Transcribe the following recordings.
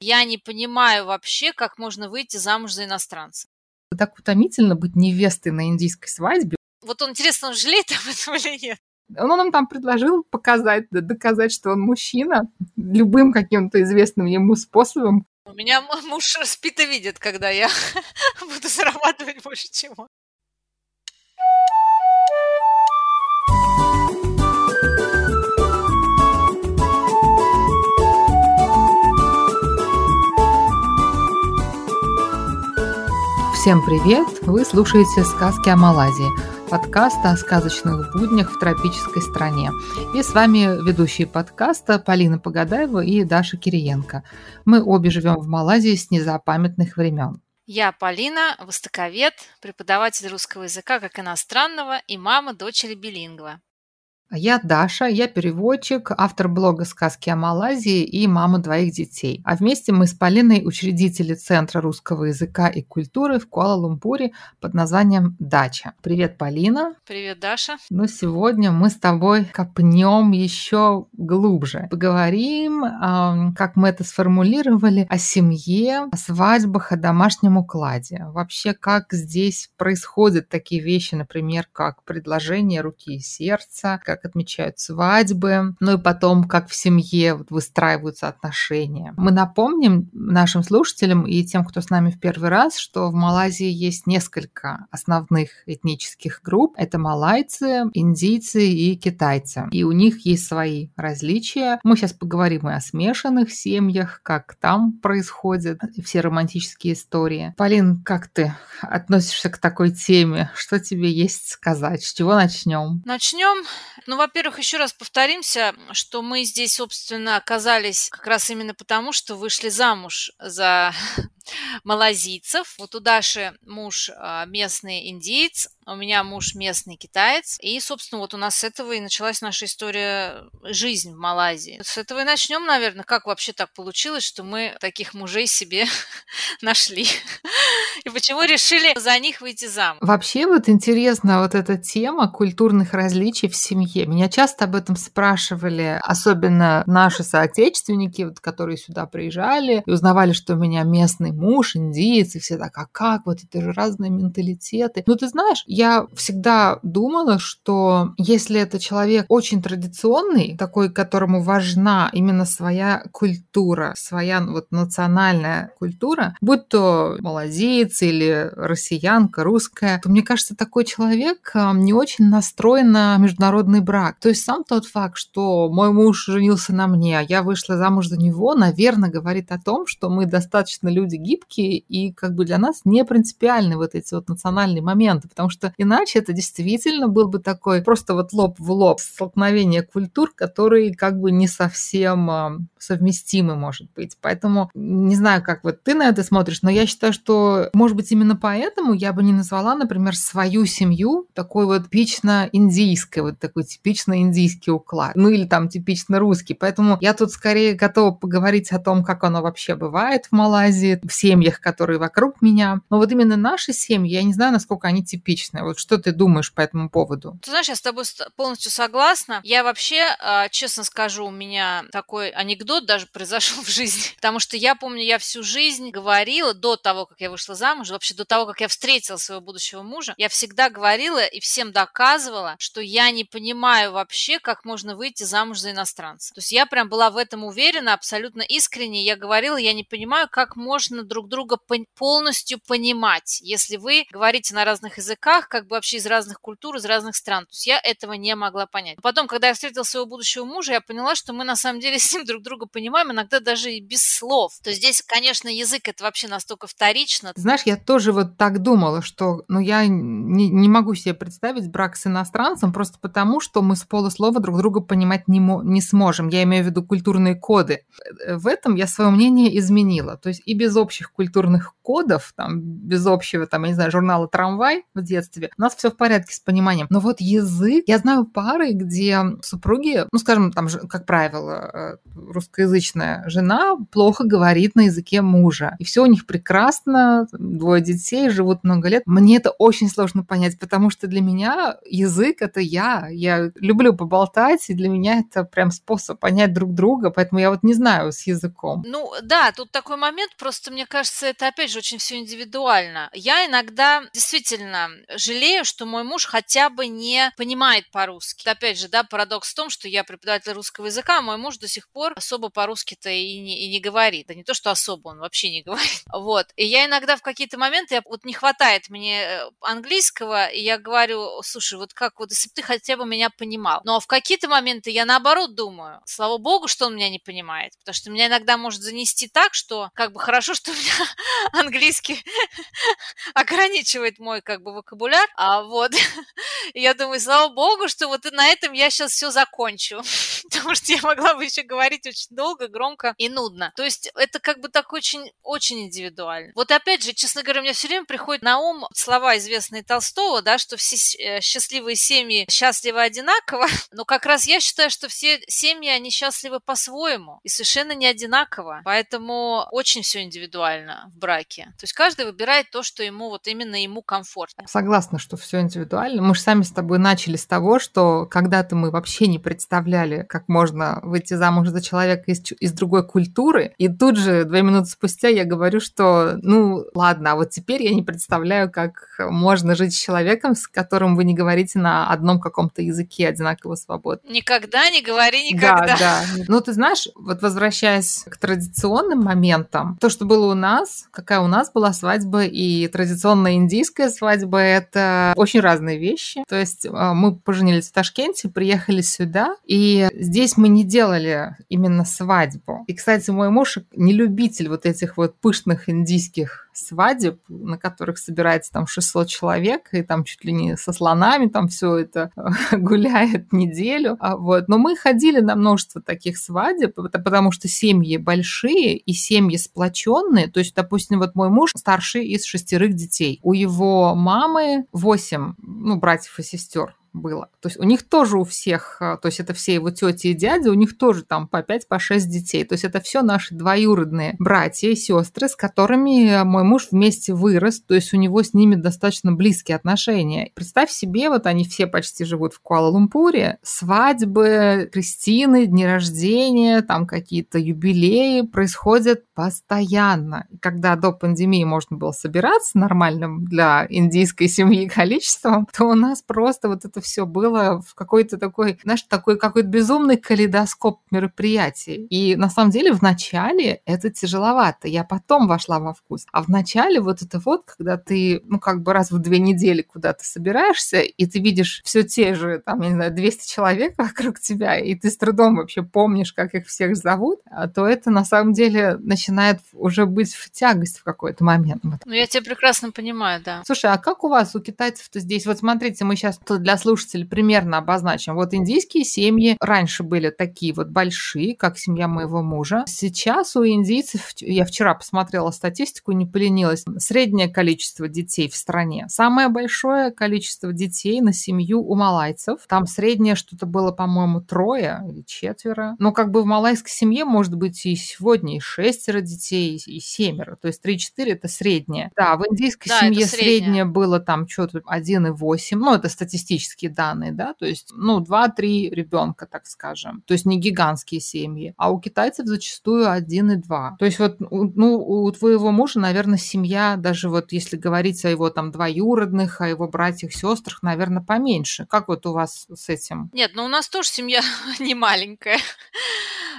Я не понимаю вообще, как можно выйти замуж за иностранца. Так утомительно быть невестой на индийской свадьбе. Вот он, интересно, он жалеет об этом или нет? Он нам там предложил показать, доказать, что он мужчина, любым каким-то известным ему способом. У меня муж спит и видит, когда я буду зарабатывать больше, чем он. Всем привет! Вы слушаете «Сказки о Малайзии» подкаст о сказочных буднях в тропической стране. И с вами ведущие подкаста Полина Погадаева и Даша Кириенко. Мы обе живем в Малайзии с незапамятных времен. Я Полина, востоковед, преподаватель русского языка как иностранного и мама дочери билингва. Я Даша, я переводчик, автор блога «Сказки о Малайзии» и мама двоих детей. А вместе мы с Полиной учредители Центра русского языка и культуры в Куала-Лумпуре под названием «Дача». Привет, Полина. Привет, Даша. Ну, сегодня мы с тобой копнем еще глубже. Поговорим, как мы это сформулировали, о семье, о свадьбах, о домашнем укладе. Вообще, как здесь происходят такие вещи, например, как предложение руки и сердца, как как отмечают свадьбы, ну и потом, как в семье выстраиваются отношения. Мы напомним нашим слушателям и тем, кто с нами в первый раз, что в Малайзии есть несколько основных этнических групп. Это малайцы, индийцы и китайцы. И у них есть свои различия. Мы сейчас поговорим и о смешанных семьях, как там происходят все романтические истории. Полин, как ты относишься к такой теме? Что тебе есть сказать? С чего начнем? Начнем ну, во-первых, еще раз повторимся, что мы здесь, собственно, оказались как раз именно потому, что вышли замуж за малазийцев. Вот у Даши муж а, местный индиец, у меня муж местный китаец. И, собственно, вот у нас с этого и началась наша история жизнь в Малайзии. С этого и начнем, наверное, как вообще так получилось, что мы таких мужей себе нашли. И почему решили за них выйти замуж. Вообще вот интересна вот эта тема культурных различий в семье. Меня часто об этом спрашивали, особенно наши соотечественники, вот, которые сюда приезжали и узнавали, что у меня местный муж, индиец, и все так, а как, вот это же разные менталитеты. Ну, ты знаешь, я всегда думала, что если это человек очень традиционный, такой, которому важна именно своя культура, своя вот национальная культура, будь то малазиец или россиянка, русская, то мне кажется, такой человек а, не очень настроен на международный брак. То есть сам тот факт, что мой муж женился на мне, а я вышла замуж за него, наверное, говорит о том, что мы достаточно люди гибкие и как бы для нас не принципиальны вот эти вот национальные моменты, потому что иначе это действительно был бы такой просто вот лоб в лоб столкновение культур, которые как бы не совсем а, совместимы, может быть. Поэтому не знаю, как вот ты на это смотришь, но я считаю, что, может быть, именно поэтому я бы не назвала, например, свою семью такой вот типично индийской, вот такой типично индийский уклад, ну или там типично русский. Поэтому я тут скорее готова поговорить о том, как оно вообще бывает в Малайзии, в семьях, которые вокруг меня. Но вот именно наши семьи, я не знаю, насколько они типичны. Вот что ты думаешь по этому поводу? Ты знаешь, я с тобой полностью согласна. Я вообще, а, честно скажу, у меня такой анекдот даже произошел в жизни. Потому что я помню, я всю жизнь говорила до того, как я вышла замуж, вообще до того, как я встретила своего будущего мужа, я всегда говорила и всем доказывала, что я не понимаю вообще, как можно выйти замуж за иностранца. То есть я прям была в этом уверена, абсолютно искренне. Я говорила, я не понимаю, как можно друг друга полностью понимать, если вы говорите на разных языках, как бы вообще из разных культур, из разных стран. То есть я этого не могла понять. Потом, когда я встретила своего будущего мужа, я поняла, что мы на самом деле с ним друг друга понимаем, иногда даже и без слов. То есть здесь, конечно, язык это вообще настолько вторично. Знаешь, я тоже вот так думала, что ну, я не, не могу себе представить брак с иностранцем просто потому, что мы с полуслова друг друга понимать не, не сможем. Я имею в виду культурные коды. В этом я свое мнение изменила. То есть и без общих культурных кодов, там, без общего, там, я не знаю, журнала «Трамвай» в детстве, у нас все в порядке с пониманием. Но вот язык, я знаю пары, где супруги, ну, скажем, там, как правило, э, русскоязычная жена плохо говорит на языке мужа. И все у них прекрасно, двое детей, живут много лет. Мне это очень сложно понять, потому что для меня язык — это я. Я люблю поболтать, и для меня это прям способ понять друг друга, поэтому я вот не знаю с языком. Ну да, тут такой момент, просто мне кажется, это опять же очень все индивидуально. Я иногда действительно жалею, что мой муж хотя бы не понимает по-русски. Опять же, да, парадокс в том, что я преподаватель русского языка, а мой муж до сих пор особо по-русски-то и не, и не говорит. Да не то, что особо, он вообще не говорит. Вот. И я иногда в какие-то моменты, я, вот не хватает мне э, английского, и я говорю, слушай, вот как вот, если бы ты хотя бы меня понимал. Но в какие-то моменты я наоборот думаю, слава богу, что он меня не понимает, потому что меня иногда может занести так, что как бы хорошо, что у меня английский ограничивает мой как бы вокабуляр, а вот я думаю, слава богу, что вот на этом я сейчас все закончу, потому что я могла бы еще говорить очень долго, громко и нудно. То есть это как бы так очень, очень индивидуально. Вот опять же, честно говоря, мне все время приходит на ум слова известные Толстого, да, что все э, счастливые семьи счастливы одинаково, но как раз я считаю, что все семьи, они счастливы по-своему и совершенно не одинаково. Поэтому очень все индивидуально в браке. То есть каждый выбирает то, что ему вот именно ему комфортно. Согласна, что все индивидуально. Мы же сами с тобой начали с того, что когда-то мы вообще не представляли, как можно выйти замуж за человека из, из другой культуры. И тут же, две минуты спустя, я говорю, что, ну, ладно, а вот теперь я не представляю, как можно жить с человеком, с которым вы не говорите на одном каком-то языке одинаково свободно. Никогда не говори никогда. Да, да. Ну, ты знаешь, вот возвращаясь к традиционным моментам, то, что было у нас, какая у нас была свадьба и традиционная индийская свадьба, это очень разные вещи. То есть а, мы поженились в Ташкенте, приехали сюда, и здесь мы не делали именно свадьбу. И, кстати, мой муж не любитель вот этих вот пышных индийских свадеб, на которых собирается там 600 человек, и там чуть ли не со слонами там все это гуляет неделю. А вот. Но мы ходили на множество таких свадеб, потому что семьи большие и семьи сплоченные. То есть, допустим, вот мой муж старший из шестерых детей. У его мамы восемь, ну, братьев и сестер было. То есть у них тоже у всех, а, то есть это все его тети и дяди, у них тоже там по 5, по 6 детей. То есть это все наши двоюродные братья и сестры, с которыми мой муж вместе вырос, то есть у него с ними достаточно близкие отношения. Представь себе, вот они все почти живут в Куала-Лумпуре, свадьбы, крестины, дни рождения, там какие-то юбилеи происходят постоянно. Когда до пандемии можно было собираться нормальным для индийской семьи количеством, то у нас просто вот это все было в какой-то такой, знаешь, такой какой-то безумный калейдоскоп мероприятий. И на самом деле в начале это тяжеловато. Я потом вошла во вкус. А в начале вот это вот, когда ты, ну, как бы раз в две недели куда-то собираешься, и ты видишь все те же, там, я не знаю, 200 человек вокруг тебя, и ты с трудом вообще помнишь, как их всех зовут, а то это на самом деле начинает уже быть в тягость в какой-то момент. Ну, я тебя прекрасно понимаю, да. Слушай, а как у вас, у китайцев-то здесь? Вот смотрите, мы сейчас для слушателей примерно обозначим. Вот индийские семьи раньше были такие вот большие, как семья моего мужа. Сейчас у индийцев, я вчера посмотрела статистику, не поленилась, среднее количество детей в стране. Самое большое количество детей на семью у малайцев. Там среднее что-то было, по-моему, трое или четверо. Но как бы в малайской семье может быть и сегодня и шестеро детей, и семеро. То есть 3-4 это среднее. Да, в индийской да, семье среднее было там что-то 1,8. Ну, это статистически статистические данные, да, то есть, ну, 2-3 ребенка, так скажем, то есть не гигантские семьи, а у китайцев зачастую 1 и 2. То есть вот, ну, у твоего мужа, наверное, семья, даже вот если говорить о его там двоюродных, о его братьях, сестрах, наверное, поменьше. Как вот у вас с этим? Нет, ну у нас тоже семья не маленькая.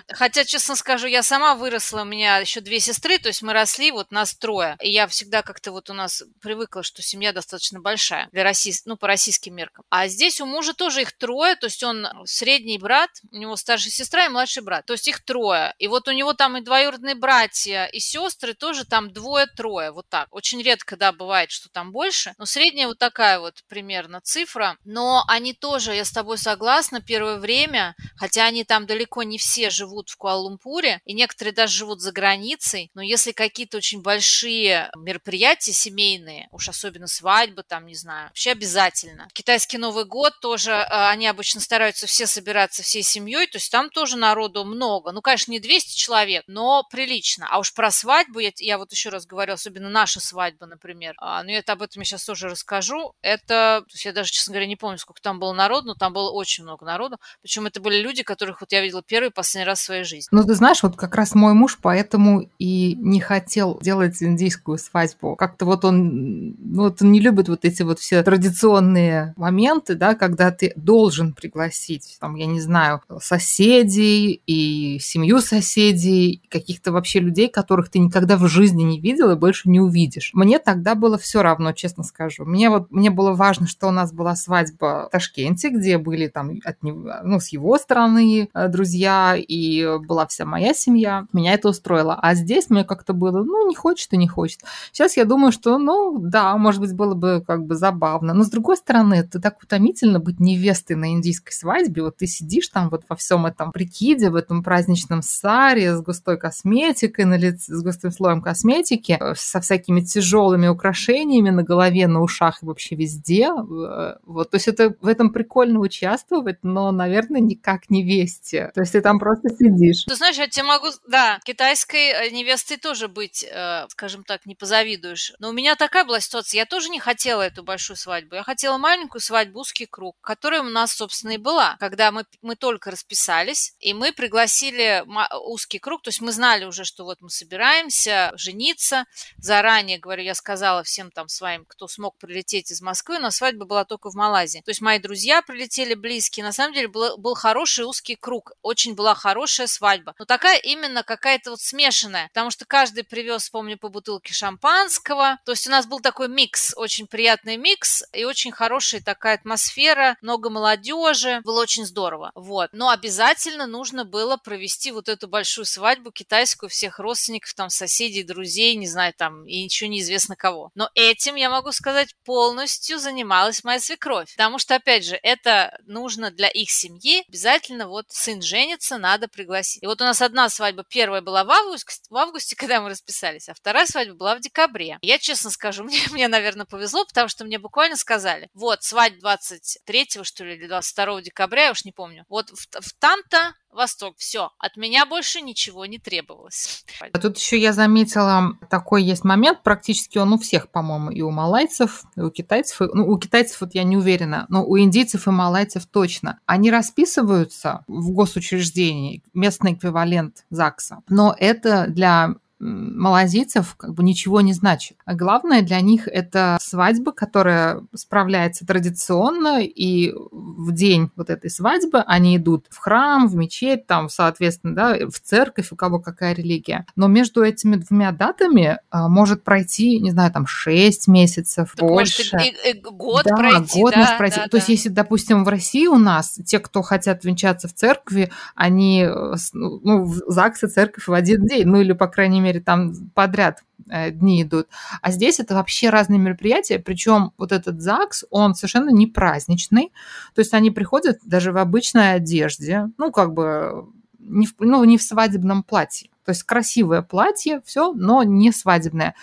Хотя, честно скажу, я сама выросла, у меня еще две сестры, то есть мы росли, вот нас трое. И я всегда как-то вот у нас привыкла, что семья достаточно большая для России, ну, по российским меркам. А здесь у мужа тоже их трое, то есть он средний брат, у него старшая сестра и младший брат, то есть их трое. И вот у него там и двоюродные братья, и сестры тоже там двое-трое, вот так. Очень редко, да, бывает, что там больше, но средняя вот такая вот примерно цифра. Но они тоже, я с тобой согласна, первое время, хотя они там далеко не все живут, живут в Куала-Лумпуре, и некоторые даже живут за границей, но если какие-то очень большие мероприятия семейные, уж особенно свадьбы, там, не знаю, вообще обязательно. Китайский Новый год тоже, э, они обычно стараются все собираться всей семьей, то есть там тоже народу много. Ну, конечно, не 200 человек, но прилично. А уж про свадьбу, я, я вот еще раз говорю, особенно наша свадьба, например, а, ну, это об этом сейчас тоже расскажу. Это, то есть я даже, честно говоря, не помню, сколько там было народу, но там было очень много народу. Причем это были люди, которых вот я видела первый последний раз в своей жизни. Ну, ты знаешь, вот как раз мой муж поэтому и не хотел делать индийскую свадьбу. Как-то вот он, ну, вот он не любит вот эти вот все традиционные моменты, да, когда ты должен пригласить, там, я не знаю, соседей и семью соседей, каких-то вообще людей, которых ты никогда в жизни не видел и больше не увидишь. Мне тогда было все равно, честно скажу. Мне вот, мне было важно, что у нас была свадьба в Ташкенте, где были там от него, ну, с его стороны э, друзья, и была вся моя семья. Меня это устроило. А здесь мне как-то было, ну, не хочет и не хочет. Сейчас я думаю, что, ну, да, может быть, было бы как бы забавно. Но, с другой стороны, это так утомительно быть невестой на индийской свадьбе. Вот ты сидишь там вот во всем этом прикиде, в этом праздничном саре с густой косметикой на лице, с густым слоем косметики, э, со всякими тяжелыми украшениями на голове, на ушах и вообще везде. Э, вот, то есть это в этом прикольно участвовать, но, наверное, никак не вести. То есть ты там просто сидишь. Ты знаешь, я тебе могу, да, китайской э, невестой тоже быть, скажем так, не позавидуешь. Но у меня такая была ситуация, я тоже не хотела эту большую свадьбу. Я хотела маленькую свадьбу, узкий круг, которая у нас, собственно, и была. Когда мы, мы только расписались, и мы пригласили узкий круг, то есть мы знали уже, что вот мы собираемся жениться. Заранее, говорю, я сказала всем там своим, кто смог прилететь из Москвы, но свадьба была только в Малайзии. То есть мои друзья прилетели близкие. На самом деле был, был хороший узкий круг. Очень была хорошая свадьба. Но такая именно какая-то вот смешанная. Потому что каждый привез, помню, по бутылке шампанского. То есть у нас был такой микс, очень приятный микс и очень хорошая такая атмосфера, много молодежи. Было очень здорово. Вот. Но обязательно нужно было провести вот эту большую свадьбу китайскую всех родственников, там, соседей, друзей, не знаю, там, и ничего неизвестно кого. Но этим, я могу сказать, полностью занималась моя свекровь. Потому что, опять же, это нужно для их семьи. Обязательно вот сын женится, надо пригласить. И вот у нас одна свадьба, первая была в августе, в августе, когда мы расписались, а вторая свадьба была в декабре. Я честно скажу, мне, мне наверное, повезло, потому что мне буквально сказали, вот, свадьба 23 что ли, или 22 декабря, я уж не помню. Вот в, в там-то Восток, все, от меня больше ничего не требовалось. А тут еще я заметила, такой есть момент, практически он у всех, по-моему, и у малайцев, и у китайцев, и, ну, у китайцев вот я не уверена, но у индийцев и малайцев точно. Они расписываются в госучреждении, местный эквивалент ЗАГСа, но это для малазийцев как бы ничего не значит. А главное для них это свадьба, которая справляется традиционно, и в день вот этой свадьбы они идут в храм, в мечеть, там, соответственно, да, в церковь, у кого какая религия. Но между этими двумя датами а, может пройти, не знаю, там, 6 месяцев, так больше. Может, и, и год да, пройти, год да, может пройти. Да, То да. есть, если, допустим, в России у нас те, кто хотят венчаться в церкви, они, э, ну, в ЗАГС и церковь в один день, ну, или, по крайней мере, мере, там подряд э, дни идут. А здесь это вообще разные мероприятия, причем вот этот ЗАГС, он совершенно не праздничный, то есть они приходят даже в обычной одежде, ну, как бы, не в, ну, не в свадебном платье. То есть красивое платье, все, но не свадебное.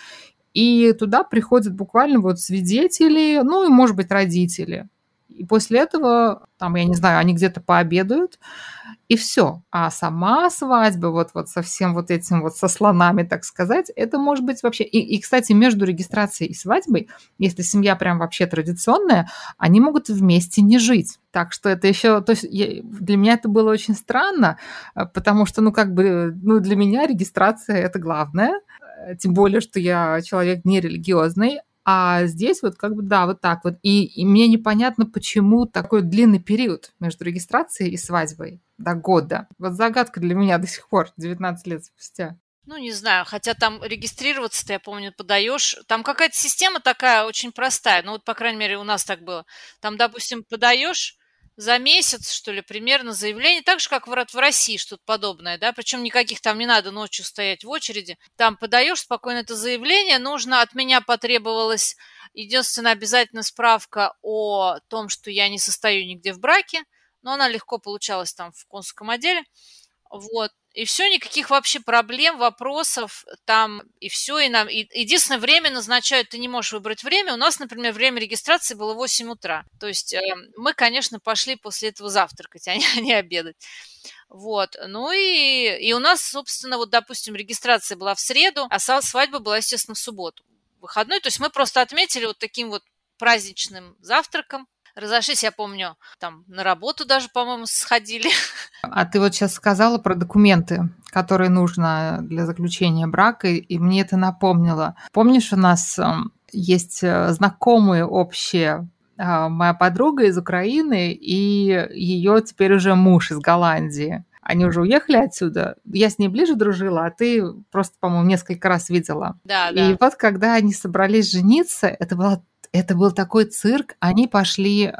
И туда приходят буквально вот свидетели, ну и, может быть, родители. И после этого, там, я не знаю, они где-то пообедают, и все. А сама свадьба, вот, вот со всем вот этим вот, со слонами, так сказать, это может быть вообще... И, и, кстати, между регистрацией и свадьбой, если семья прям вообще традиционная, они могут вместе не жить. Так что это еще... То есть я, для меня это было очень странно, э, потому что, ну, как бы, ну, для меня регистрация – это главное, э, тем более, что я человек нерелигиозный, а здесь вот как бы, да, вот так вот. И, и мне непонятно, почему такой длинный период между регистрацией и свадьбой до года. Вот загадка для меня до сих пор, 19 лет спустя. Ну, не знаю, хотя там регистрироваться-то, я помню, подаешь. Там какая-то система такая очень простая. Ну, вот, по крайней мере, у нас так было. Там, допустим, подаешь за месяц, что ли, примерно заявление, так же, как в, России что-то подобное, да, причем никаких там не надо ночью стоять в очереди. Там подаешь спокойно это заявление, нужно, от меня потребовалась единственная обязательно справка о том, что я не состою нигде в браке, но она легко получалась там в консульском отделе. Вот. И все, никаких вообще проблем, вопросов там, и все, и нам... И, единственное, время назначают, ты не можешь выбрать время. У нас, например, время регистрации было 8 утра. То есть э, мы, конечно, пошли после этого завтракать, а не, а не обедать. Вот. Ну и, и у нас, собственно, вот, допустим, регистрация была в среду, а свадьба была, естественно, в субботу. Выходной. То есть мы просто отметили вот таким вот праздничным завтраком. Разошлись, я помню, там на работу даже, по-моему, сходили. А ты вот сейчас сказала про документы, которые нужно для заключения брака, и мне это напомнило. Помнишь, у нас эм, есть э, знакомые общие а, моя подруга из Украины и ее теперь уже муж из Голландии. Они уже уехали отсюда. Я с ней ближе дружила, а ты просто, по-моему, несколько раз видела. Да, и да. И вот когда они собрались жениться, это была это был такой цирк. Они пошли э,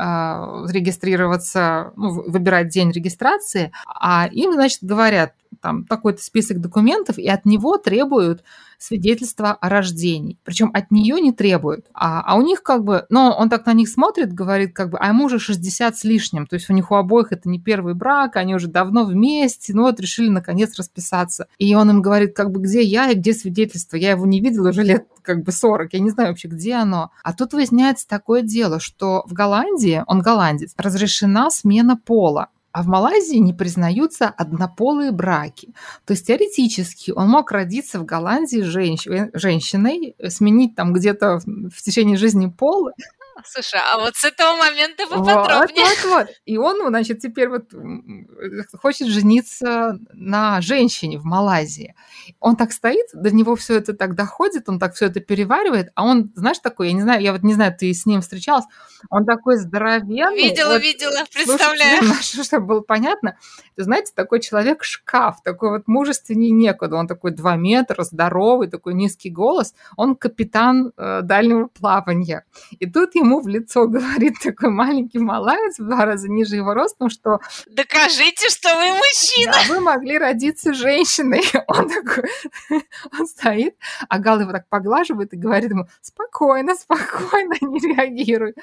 регистрироваться, ну, выбирать день регистрации, а им, значит, говорят, там такой-то список документов, и от него требуют свидетельство о рождении. Причем от нее не требуют. А, а у них как бы, ну, он так на них смотрит, говорит, как бы, а ему уже 60 с лишним. То есть у них у обоих это не первый брак, они уже давно вместе, ну вот решили наконец расписаться. И он им говорит, как бы, где я и где свидетельство? Я его не видела уже лет как бы 40, я не знаю вообще, где оно. А тут выясняется такое дело, что в Голландии, он голландец, разрешена смена пола. А в Малайзии не признаются однополые браки. То есть теоретически он мог родиться в Голландии женщ... женщиной, сменить там где-то в течение жизни пол, Слушай, а вот с этого момента поподробнее. Вот, вот, вот. И он, значит, теперь вот хочет жениться на женщине в Малайзии. Он так стоит, до него все это так доходит, он так все это переваривает, а он, знаешь, такой, я не знаю, я вот не знаю, ты с ним встречалась, он такой здоровенный. Видела, вот, видела, представляю. Чтобы было понятно, ты знаете, такой человек-шкаф, такой вот мужественнее некуда, он такой два метра, здоровый, такой низкий голос, он капитан э, дальнего плавания. И тут ему ему в лицо говорит такой маленький малаец, в два раза ниже его ростом, что... Докажите, что вы мужчина! Да, вы могли родиться женщиной. Он такой, он стоит, а Гал его так поглаживает и говорит ему, спокойно, спокойно, не реагируй.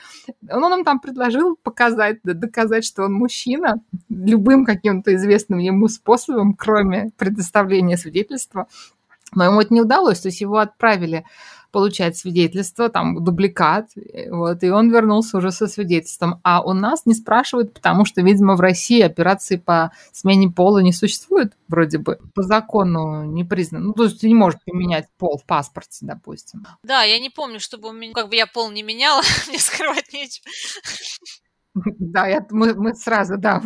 Он нам там предложил показать, доказать, что он мужчина, любым каким-то известным ему способом, кроме предоставления свидетельства. Но ему это не удалось, то есть его отправили получать свидетельство, там, дубликат, вот, и он вернулся уже со свидетельством. А у нас не спрашивают, потому что, видимо, в России операции по смене пола не существует, вроде бы, по закону не признано. Ну, то есть ты не можешь поменять пол в паспорте, допустим. Да, я не помню, чтобы у меня, как бы я пол не меняла, мне скрывать нечего. Да, я, мы, мы сразу, да,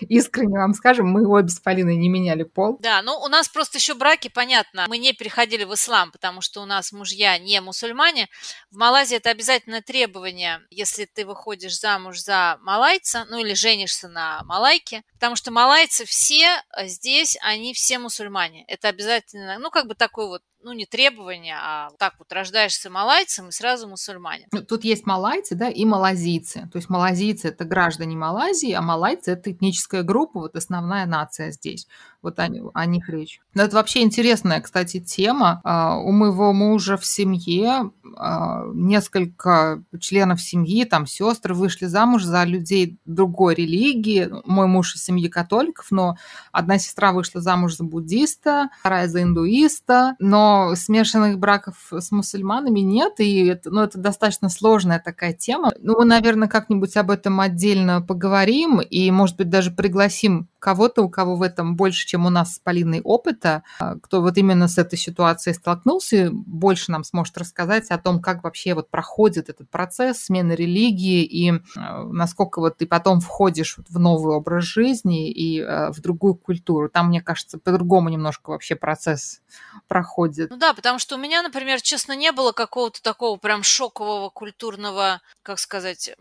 искренне вам скажем, мы обе с Полиной не меняли пол. Да, ну у нас просто еще браки, понятно, мы не переходили в ислам, потому что у нас мужья не мусульмане. В Малайзии это обязательное требование, если ты выходишь замуж за малайца, ну или женишься на малайке, потому что малайцы все здесь, они все мусульмане. Это обязательно, ну как бы такой вот ну, не требования, а так вот рождаешься малайцем и сразу мусульманин. Ну, тут есть малайцы, да, и малазийцы. То есть малазийцы – это граждане Малайзии, а малайцы – это этническая группа, вот основная нация здесь. Вот о, о них речь. Но это вообще интересная, кстати, тема. А, у моего мужа в семье а, несколько членов семьи, там сестры вышли замуж за людей другой религии. Мой муж из семьи католиков, но одна сестра вышла замуж за буддиста, вторая за индуиста, но смешанных браков с мусульманами нет, и это, ну, это достаточно сложная такая тема. Ну, мы, наверное, как-нибудь об этом отдельно поговорим и, может быть, даже пригласим кого-то, у кого в этом больше, чем у нас с Полиной опыта, а, кто вот именно с этой ситуацией столкнулся, больше нам сможет рассказать о том, как вообще вот проходит этот процесс смены религии и а, насколько вот ты потом входишь в новый образ жизни и а, в другую культуру. Там, мне кажется, по-другому немножко вообще процесс проходит. Ну да, потому что у меня, например, честно, не было какого-то такого прям шокового культурного, как сказать,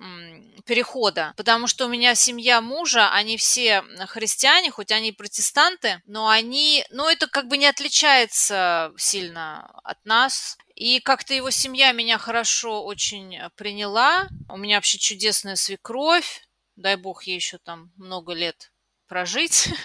перехода, потому что у меня семья мужа, они все христиане, христиане, хоть они и протестанты, но они, ну, это как бы не отличается сильно от нас. И как-то его семья меня хорошо очень приняла. У меня вообще чудесная свекровь. Дай бог ей еще там много лет прожить.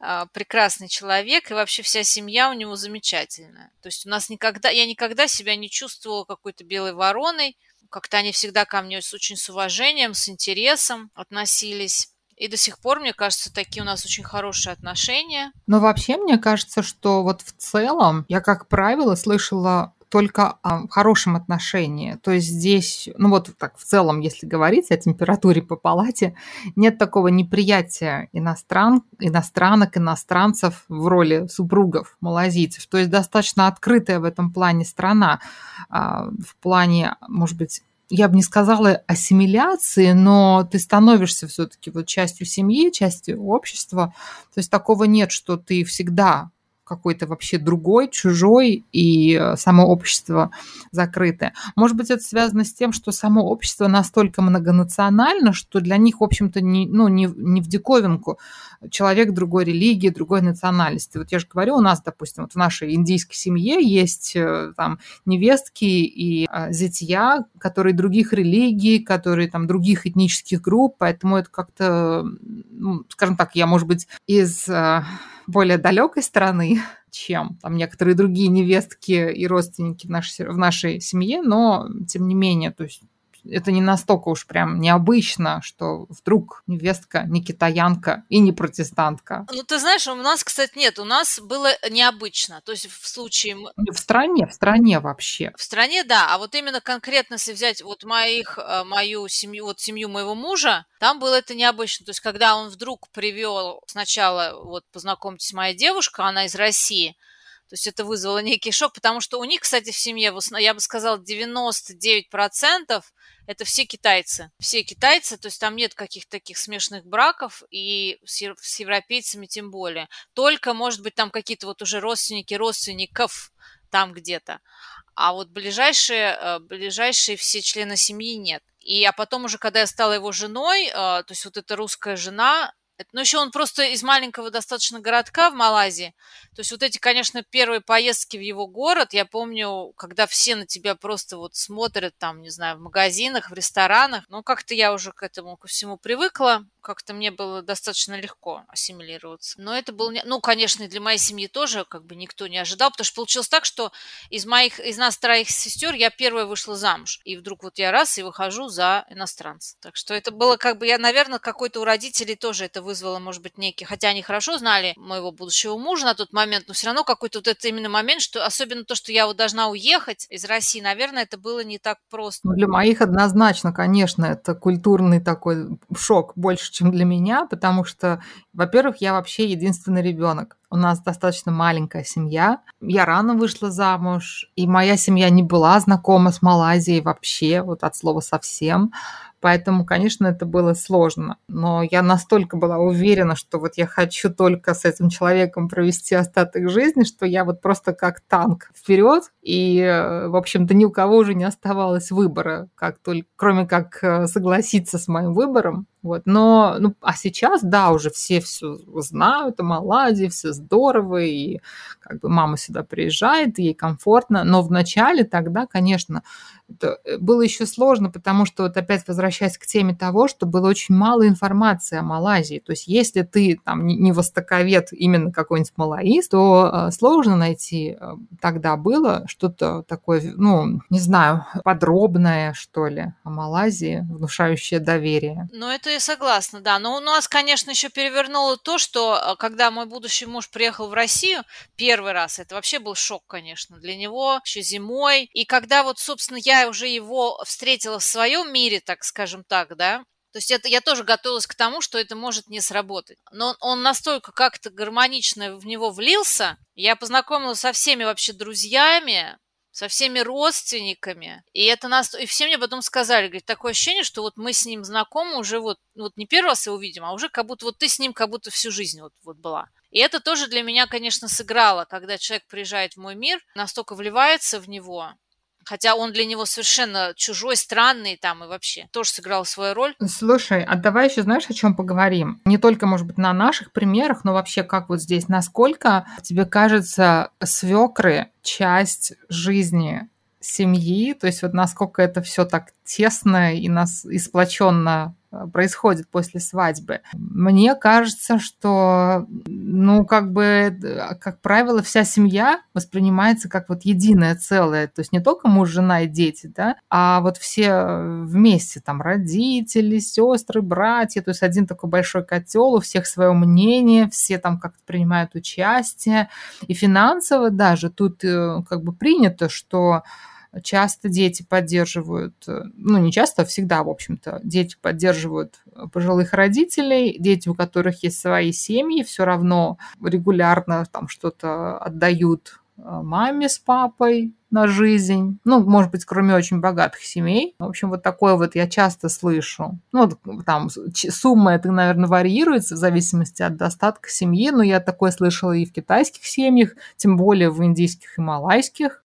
А, прекрасный человек, и вообще вся семья у него замечательная. То есть у нас никогда, я никогда себя не чувствовала какой-то белой вороной. Как-то они всегда ко мне с очень с уважением, с интересом относились. И до сих пор, мне кажется, такие у нас очень хорошие отношения. Но вообще, мне кажется, что вот в целом я, как правило, слышала только о хорошем отношении. То есть здесь, ну вот так в целом, если говорить о температуре по палате, нет такого неприятия иностран, иностранок, иностранцев в роли супругов малазийцев. То есть достаточно открытая в этом плане страна, а, в плане, может быть, я бы не сказала ассимиляции, но ты становишься все-таки вот частью семьи, частью общества. То есть такого нет, что ты всегда какой-то вообще другой, чужой, и э, само общество закрытое. Может быть, это связано с тем, что само общество настолько многонационально, что для них, в общем-то, не, ну, не, не в диковинку человек другой религии, другой национальности. Вот я же говорю, у нас, допустим, вот в нашей индийской семье есть э, там невестки и а, зятья, которые других религий, которые там других этнических групп, поэтому это как-то, ну, скажем так, я, может быть, из э, более далекой страны, чем там некоторые другие невестки и родственники в нашей, в нашей семье, но тем не менее, то есть это не настолько уж прям необычно, что вдруг невестка не китаянка и не протестантка. Ну, ты знаешь, у нас, кстати, нет, у нас было необычно. То есть в случае... В стране, в стране вообще. В стране, да. А вот именно конкретно, если взять вот моих, э, мою семью, вот семью моего мужа, там было это необычно. То есть когда он вдруг привел сначала, вот познакомьтесь, моя девушка, она из России, то есть это вызвало некий шок, потому что у них, кстати, в семье, я бы сказала, 99% это все китайцы. Все китайцы, то есть там нет каких-то таких смешанных браков, и с, с европейцами тем более. Только, может быть, там какие-то вот уже родственники родственников там где-то. А вот ближайшие, э, ближайшие все члены семьи нет. И а потом уже, когда я стала его женой, э, то есть вот эта русская жена, но еще он просто из маленького достаточно городка в Малайзии. То есть вот эти, конечно, первые поездки в его город, я помню, когда все на тебя просто вот смотрят там, не знаю, в магазинах, в ресторанах. Ну, как-то я уже к этому ко всему привыкла как-то мне было достаточно легко ассимилироваться. Но это был, ну, конечно, и для моей семьи тоже как бы никто не ожидал, потому что получилось так, что из моих, из нас троих сестер я первая вышла замуж. И вдруг вот я раз и выхожу за иностранца. Так что это было как бы, я, наверное, какой-то у родителей тоже это вызвало, может быть, некий, хотя они хорошо знали моего будущего мужа на тот момент, но все равно какой-то вот это именно момент, что особенно то, что я вот должна уехать из России, наверное, это было не так просто. Ну, для моих однозначно, конечно, это культурный такой шок больше, чем для меня, потому что, во-первых, я вообще единственный ребенок. У нас достаточно маленькая семья. Я рано вышла замуж, и моя семья не была знакома с Малайзией вообще, вот от слова совсем. Поэтому, конечно, это было сложно. Но я настолько была уверена, что вот я хочу только с этим человеком провести остаток жизни, что я вот просто как танк вперед. И, э, в общем-то, ни у кого уже не оставалось выбора, как только, кроме как э, согласиться с моим выбором. Вот. Но, ну, а сейчас, да, уже все все знают о Маладе, все здорово, и как бы мама сюда приезжает, ей комфортно. Но в начале тогда, конечно, это э, было еще сложно, потому что вот опять возвращаясь к теме того, что было очень мало информации о Малайзии. То есть если ты там не востоковед именно какой-нибудь малаист, то э, сложно найти э, тогда было что-то такое, ну, не знаю, подробное, что ли, о Малайзии, внушающее доверие. Ну, это согласна, да. Но у нас, конечно, еще перевернуло то, что когда мой будущий муж приехал в Россию первый раз, это вообще был шок, конечно, для него, еще зимой. И когда вот, собственно, я уже его встретила в своем мире, так скажем так, да, то есть это я тоже готовилась к тому, что это может не сработать. Но он настолько как-то гармонично в него влился. Я познакомилась со всеми вообще друзьями, со всеми родственниками. И это нас... И все мне потом сказали, говорит, такое ощущение, что вот мы с ним знакомы уже вот, вот не первый раз его видим, а уже как будто вот ты с ним как будто всю жизнь вот, вот была. И это тоже для меня, конечно, сыграло, когда человек приезжает в мой мир, настолько вливается в него, Хотя он для него совершенно чужой, странный там и вообще тоже сыграл свою роль. Слушай, а давай еще знаешь, о чем поговорим? Не только, может быть, на наших примерах, но вообще как вот здесь, насколько тебе кажется свекры часть жизни семьи, то есть вот насколько это все так тесно и нас и сплоченно происходит после свадьбы. Мне кажется, что, ну, как бы, как правило, вся семья воспринимается как вот единое целое. То есть не только муж, жена и дети, да, а вот все вместе, там, родители, сестры, братья. То есть один такой большой котел, у всех свое мнение, все там как-то принимают участие. И финансово даже тут э, как бы принято, что часто дети поддерживают, э, ну не часто, а всегда, в общем-то, дети поддерживают пожилых родителей, дети, у которых есть свои семьи, все равно регулярно там что-то отдают э, маме с папой на жизнь. Ну, может быть, кроме очень богатых семей. В общем, вот такое вот я часто слышу. Ну, там сумма это, наверное, варьируется в зависимости от достатка семьи, но я такое слышала и в китайских семьях, тем более в индийских и малайских.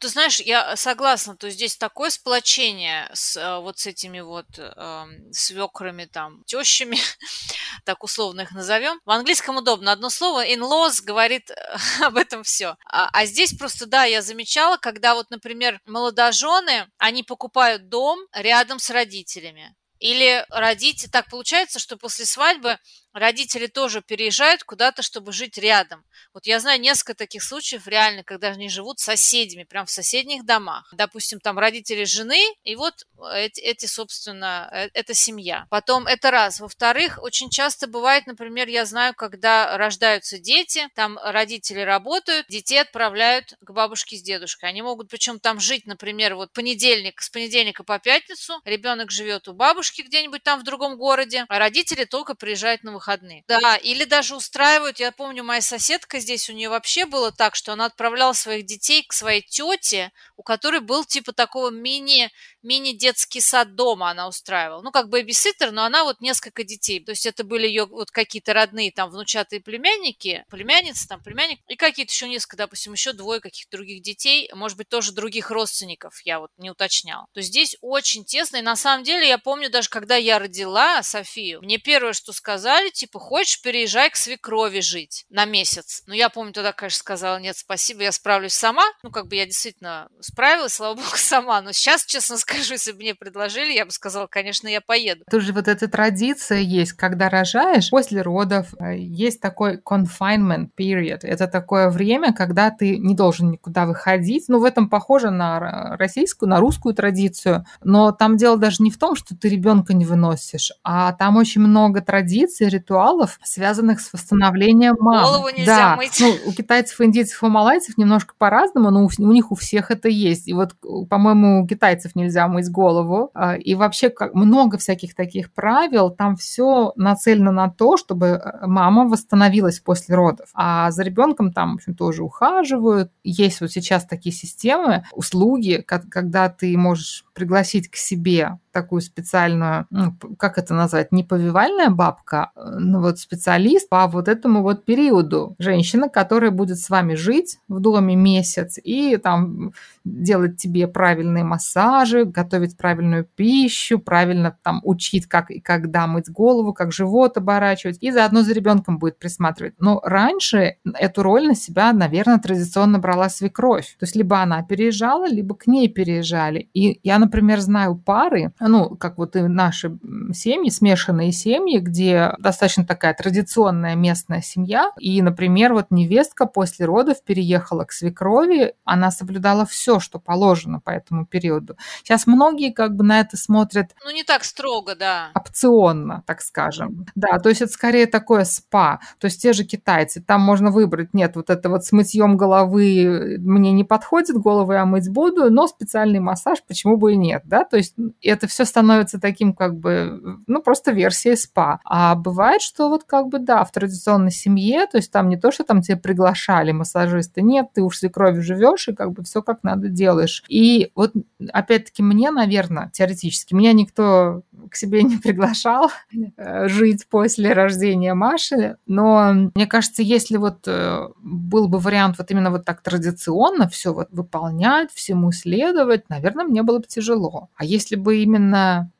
Ты знаешь, я согласна, то здесь такое сплочение с э, вот с этими вот э, свекрами, там, тещами, так условно их назовем. В английском удобно. Одно слово in-laws говорит об этом все. А, а здесь просто, да, я замечала, когда вот, например, молодожены, они покупают дом рядом с родителями. Или родители, так получается, что после свадьбы родители тоже переезжают куда-то, чтобы жить рядом. Вот я знаю несколько таких случаев реально, когда они живут соседями, прям в соседних домах. Допустим, там родители жены, и вот эти, эти собственно, э, это семья. Потом это раз. Во-вторых, очень часто бывает, например, я знаю, когда рождаются дети, там родители работают, детей отправляют к бабушке с дедушкой. Они могут причем там жить, например, вот понедельник, с понедельника по пятницу, ребенок живет у бабушки где-нибудь там в другом городе, а родители только приезжают на выходные. Да, или даже устраивают, я помню, моя соседка здесь, у нее вообще было так, что она отправляла своих детей к своей тете, у которой был типа такого мини мини-детский сад дома она устраивала. Ну, как бэбиситер, но она вот несколько детей. То есть это были ее вот какие-то родные там внучатые племянники, племянницы там, племянник, и какие-то еще несколько, допустим, еще двое каких-то других детей, может быть, тоже других родственников, я вот не уточняла. То есть здесь очень тесно, и на самом деле я помню даже, когда я родила Софию, мне первое, что сказали, типа, хочешь, переезжай к свекрови жить на месяц. Ну, я помню, тогда, конечно, сказала, нет, спасибо, я справлюсь сама. Ну, как бы я действительно справилась, слава богу, сама. Но сейчас, честно скажу, если бы мне предложили, я бы сказала, конечно, я поеду. Тоже вот эта традиция есть, когда рожаешь, после родов э, есть такой confinement period. Это такое время, когда ты не должен никуда выходить. Ну, в этом похоже на российскую, на русскую традицию. Но там дело даже не в том, что ты ребенка не выносишь, а там очень много традиций, ритуалов, связанных с восстановлением мамы. Голову нельзя да. мыть. Ну, у китайцев, индийцев и малайцев немножко по-разному, но у, у них у всех это есть. И вот, по-моему, у китайцев нельзя мыть голову. А, и вообще много всяких таких правил. Там все нацелено на то, чтобы э, мама восстановилась после родов. А за ребенком там, в общем, тоже ухаживают. Есть вот сейчас такие системы, услуги, когда ты можешь пригласить к себе такую специальную, ну, как это назвать, не повивальная бабка, но вот специалист по вот этому вот периоду. Женщина, которая будет с вами жить в доме месяц и там делать тебе правильные массажи, готовить правильную пищу, правильно там учить, как и когда мыть голову, как живот оборачивать, и заодно за ребенком будет присматривать. Но раньше эту роль на себя, наверное, традиционно брала свекровь. То есть либо она переезжала, либо к ней переезжали. И я, например, знаю пары, ну, как вот и наши семьи, смешанные семьи, где достаточно такая традиционная местная семья. И, например, вот невестка после родов переехала к свекрови, она соблюдала все, что положено по этому периоду. Сейчас многие как бы на это смотрят... Ну, не так строго, да. Опционно, так скажем. Да, то есть это скорее такое спа. То есть те же китайцы, там можно выбрать, нет, вот это вот с мытьем головы мне не подходит, голову я мыть буду, но специальный массаж почему бы и нет, да, то есть это все становится таким как бы, ну, просто версией спа. А бывает, что вот как бы, да, в традиционной семье, то есть там не то, что там тебе приглашали массажисты, нет, ты уж свекровью живешь и как бы все как надо делаешь. И вот опять-таки мне, наверное, теоретически, меня никто к себе не приглашал э, жить после рождения Маши, но мне кажется, если вот э, был бы вариант вот именно вот так традиционно все вот выполнять, всему следовать, наверное, мне было бы тяжело. А если бы именно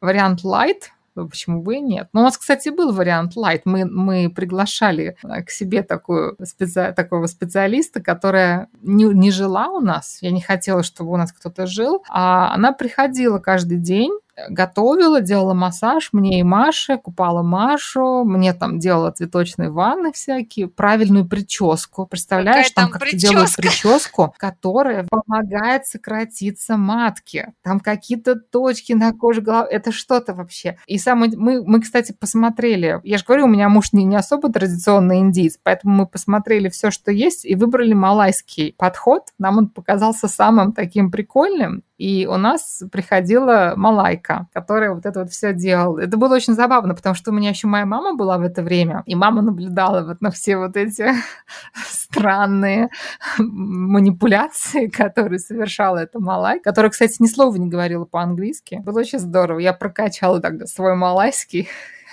вариант light, почему бы и нет? Но у нас, кстати, был вариант light. Мы, мы приглашали э, к себе такую, специ... такого специалиста, которая не, не жила у нас. Я не хотела, чтобы у нас кто-то жил. А она приходила каждый день готовила, делала массаж мне и Маше, купала Машу, мне там делала цветочные ванны всякие, правильную прическу. Представляешь, Какая там, там как делают прическу, которая помогает сократиться матке. Там какие-то точки на коже головы. Это что-то вообще. И самое... Мы, мы, кстати, посмотрели. Я же говорю, у меня муж не, не особо традиционный индийец, поэтому мы посмотрели все, что есть, и выбрали малайский подход. Нам он показался самым таким прикольным. И у нас приходила малайка, которая вот это вот все делала. Это было очень забавно, потому что у меня еще моя мама была в это время, и мама наблюдала вот на все вот эти странные манипуляции, которые совершала эта малай, которая, кстати, ни слова не говорила по-английски. Было очень здорово. Я прокачала тогда свой малайский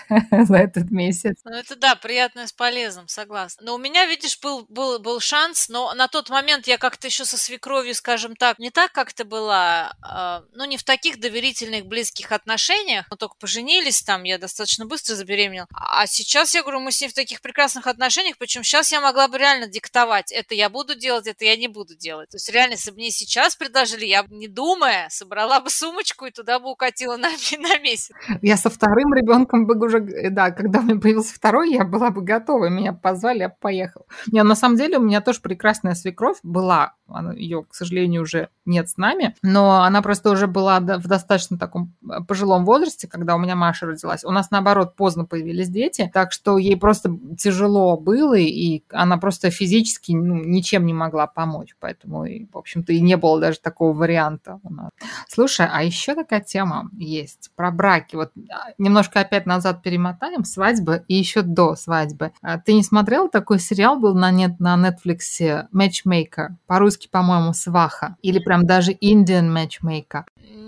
за этот месяц. Ну, это да, приятное с полезным, согласна. Но у меня, видишь, был, был, был шанс, но на тот момент я как-то еще со свекровью, скажем так, не так как-то была, э, ну, не в таких доверительных, близких отношениях, мы только поженились там, я достаточно быстро забеременела. А сейчас, я говорю, мы с ней в таких прекрасных отношениях, причем сейчас я могла бы реально диктовать, это я буду делать, это я не буду делать. То есть реально, если бы мне сейчас предложили, я бы, не думая, собрала бы сумочку и туда бы укатила на, на месяц. Я со вторым ребенком бы уже, э, да, когда у меня появился второй, я была бы готова, меня позвали, я поехала. Не, на самом деле у меня тоже прекрасная свекровь была, она, ее, к сожалению, уже нет с нами, но она просто уже была в достаточно таком э, пожилом возрасте, когда у меня Маша родилась. У нас, наоборот, поздно появились дети, так что ей просто тяжело было, и она просто физически ну, ничем не могла помочь, поэтому, и, в общем-то, и не было даже такого варианта у нас. Слушай, а еще такая тема есть про браки. Вот а, немножко опять назад перемотаем, свадьбы и еще до свадьбы. А ты не смотрел такой сериал был на, нет, на Netflix Matchmaker? По-русски, по-моему, Сваха. Или прям даже Indian Matchmaker.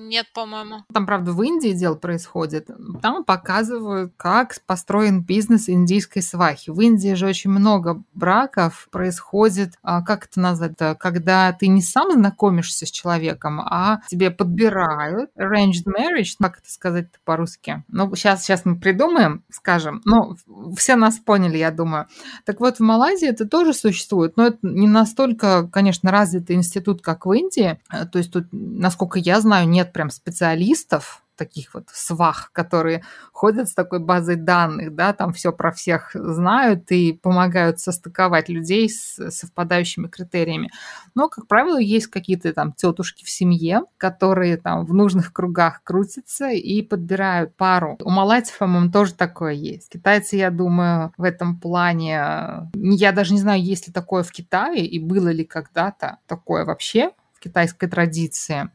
Нет, по-моему. Там, правда, в Индии дело происходит. Там показывают, как построен бизнес индийской свахи. В Индии же очень много браков происходит, а, как это назвать, когда ты не сам знакомишься с человеком, а тебе подбирают arranged marriage, как это сказать по-русски. Ну, сейчас, сейчас мы придумаем, скажем. Ну, все нас поняли, я думаю. Так вот, в Малайзии это тоже существует, но это не настолько, конечно, развитый институт, как в Индии. То есть тут, насколько я знаю, нет прям специалистов, таких вот свах, которые ходят с такой базой данных, да, там все про всех знают и помогают состыковать людей с совпадающими критериями. Но, как правило, есть какие-то там тетушки в семье, которые там в нужных кругах крутятся и подбирают пару. У малайцев, по-моему, тоже такое есть. Китайцы, я думаю, в этом плане... Я даже не знаю, есть ли такое в Китае и было ли когда-то такое вообще китайской традиции.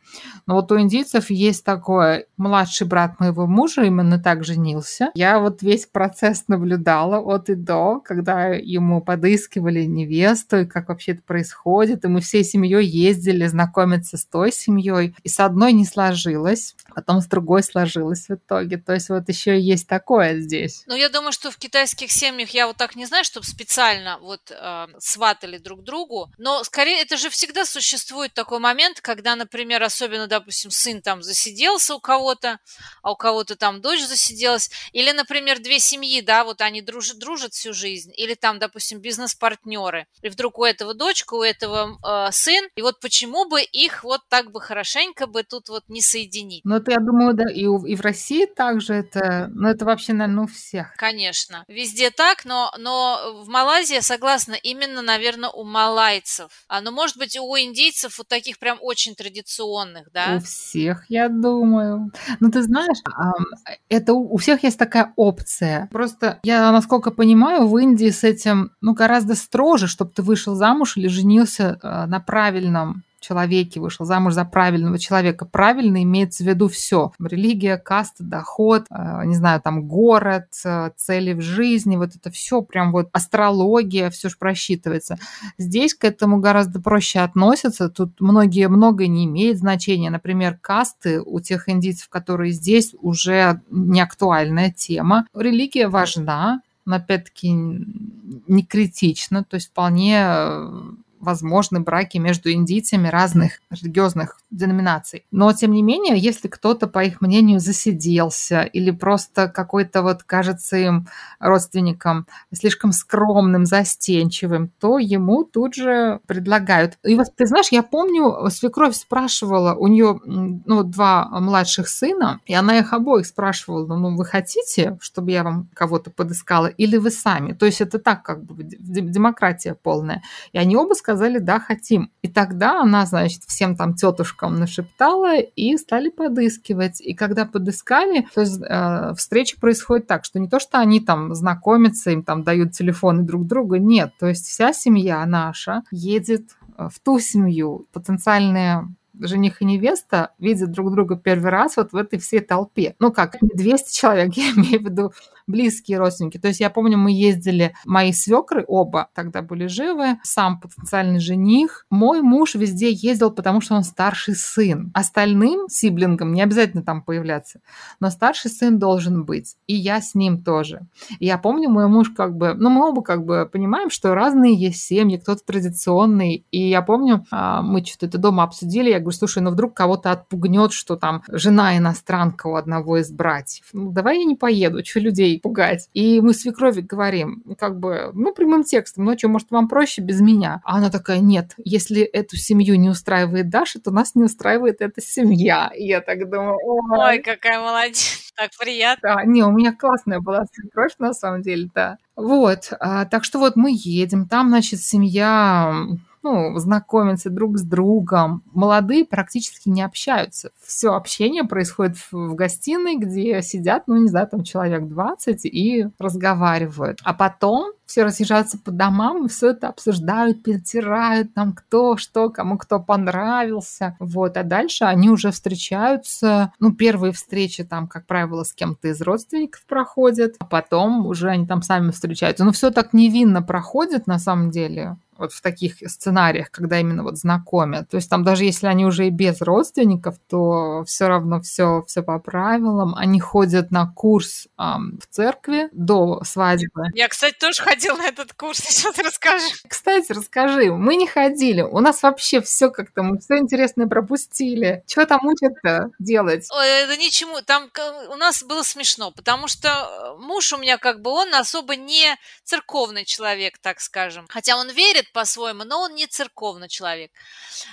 Но вот у индийцев есть такое, младший брат моего мужа именно так женился. Я вот весь процесс наблюдала от и до, когда ему подыскивали невесту, и как вообще это происходит. И мы всей семьей ездили знакомиться с той семьей. И с одной не сложилось, потом с другой сложилось в итоге. То есть вот еще есть такое здесь. Ну, я думаю, что в китайских семьях я вот так не знаю, чтобы специально вот э, сватали друг другу, но скорее это же всегда существует такой момент, когда, например, особенно, допустим, сын там засиделся у кого-то, а у кого-то там дочь засиделась, или, например, две семьи, да, вот они дружат, дружат всю жизнь, или там, допустим, бизнес-партнеры, и вдруг у этого дочка, у этого э, сын, и вот почему бы их вот так бы хорошенько бы тут вот не соединить? Ну, это, я думаю, да, и, у, и в России также это, ну, это вообще, наверное, у всех. Конечно, везде так, но, но в Малайзии, я согласна, именно, наверное, у малайцев. А, но, может быть, у индейцев вот таких прям очень традиционных, да? У всех, я думаю. Ну, ты знаешь, это у всех есть такая опция. Просто я, насколько понимаю, в Индии с этим, ну, гораздо строже, чтобы ты вышел замуж или женился э, на правильном человеке, вышел замуж за правильного человека. Правильно имеется в виду все. Религия, каста, доход, э, не знаю, там город, э, цели в жизни, вот это все прям вот астрология, все же просчитывается. Здесь к этому гораздо проще относятся. Тут многие, многое не имеет значения. Например, касты у тех индийцев, которые здесь, уже не актуальная тема. Религия важна, но опять-таки не критично, то есть вполне возможны браки между индийцами разных религиозных деноминаций. Но, тем не менее, если кто-то, по их мнению, засиделся или просто какой-то вот кажется им родственником слишком скромным, застенчивым, то ему тут же предлагают. И вот ты знаешь, я помню, свекровь спрашивала, у нее ну, два младших сына, и она их обоих спрашивала, ну, вы хотите, чтобы я вам кого-то подыскала, или вы сами? То есть это так как бы демократия полная. И они оба сказали, да, хотим. И тогда она, значит, всем там тетушкам нашептала и стали подыскивать. И когда подыскали, то есть э, встреча происходит так, что не то, что они там знакомятся, им там дают телефоны друг другу, нет. То есть вся семья наша едет э, в ту семью, потенциальные жених и невеста видят друг друга первый раз вот в этой всей толпе. Ну как, не 200 человек, я имею в виду близкие родственники. То есть я помню, мы ездили, мои свекры оба тогда были живы, сам потенциальный жених. Мой муж везде ездил, потому что он старший сын. Остальным сиблингам не обязательно там появляться, но старший сын должен быть. И я с ним тоже. И я помню, мой муж как бы, ну мы оба как бы понимаем, что разные есть семьи, кто-то традиционный. И я помню, а, мы что-то это дома обсудили, я говорю, слушай, ну вдруг кого-то отпугнет, что там жена иностранка у одного из братьев. Ну давай я не поеду, что людей пугать. И мы свекрови говорим, как бы, ну, прямым текстом, ну, что, может, вам проще без меня? А она такая, нет, если эту семью не устраивает Даша, то нас не устраивает эта семья. И я так думаю, ой, ой какая молодец, так приятно. Да, не, у меня классная была свекровь, на самом деле, да. Вот, а, так что вот мы едем, там, значит, семья ну, знакомятся друг с другом. Молодые практически не общаются. Все общение происходит в гостиной, где сидят, ну, не знаю, там человек 20 и разговаривают. А потом все разъезжаются по домам и все это обсуждают, перетирают там кто что, кому кто понравился. Вот, а дальше они уже встречаются. Ну, первые встречи там, как правило, с кем-то из родственников проходят, а потом уже они там сами встречаются. Но все так невинно проходит на самом деле вот в таких сценариях, когда именно вот знакомят. То есть там даже если они уже и без родственников, то все равно все, все по правилам. Они ходят на курс эм, в церкви до свадьбы. Я, кстати, тоже ходила на этот курс, сейчас расскажи. Кстати, расскажи, мы не ходили, у нас вообще все как-то, мы все интересное пропустили. Что там учат-то делать? Ой, это ничему, там у нас было смешно, потому что э, муж у меня как бы, он особо не церковный человек, так скажем. Хотя он верит по-своему, но он не церковный человек.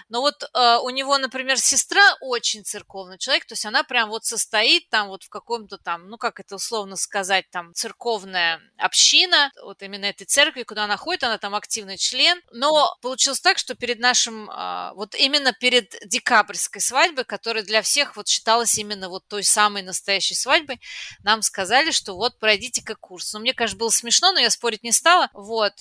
Но вот э, у него, например, сестра очень церковный человек, то есть она прям вот состоит там вот в каком-то там, ну как это условно сказать, там церковная община, вот именно этой церкви, куда она ходит, она там активный член. Но получилось так, что перед нашим, э, вот именно перед декабрьской свадьбой, которая для всех вот считалась именно вот той самой настоящей свадьбой, нам сказали, что вот пройдите-ка курс. Ну, мне, конечно, было смешно, но я спорить не стала. Вот.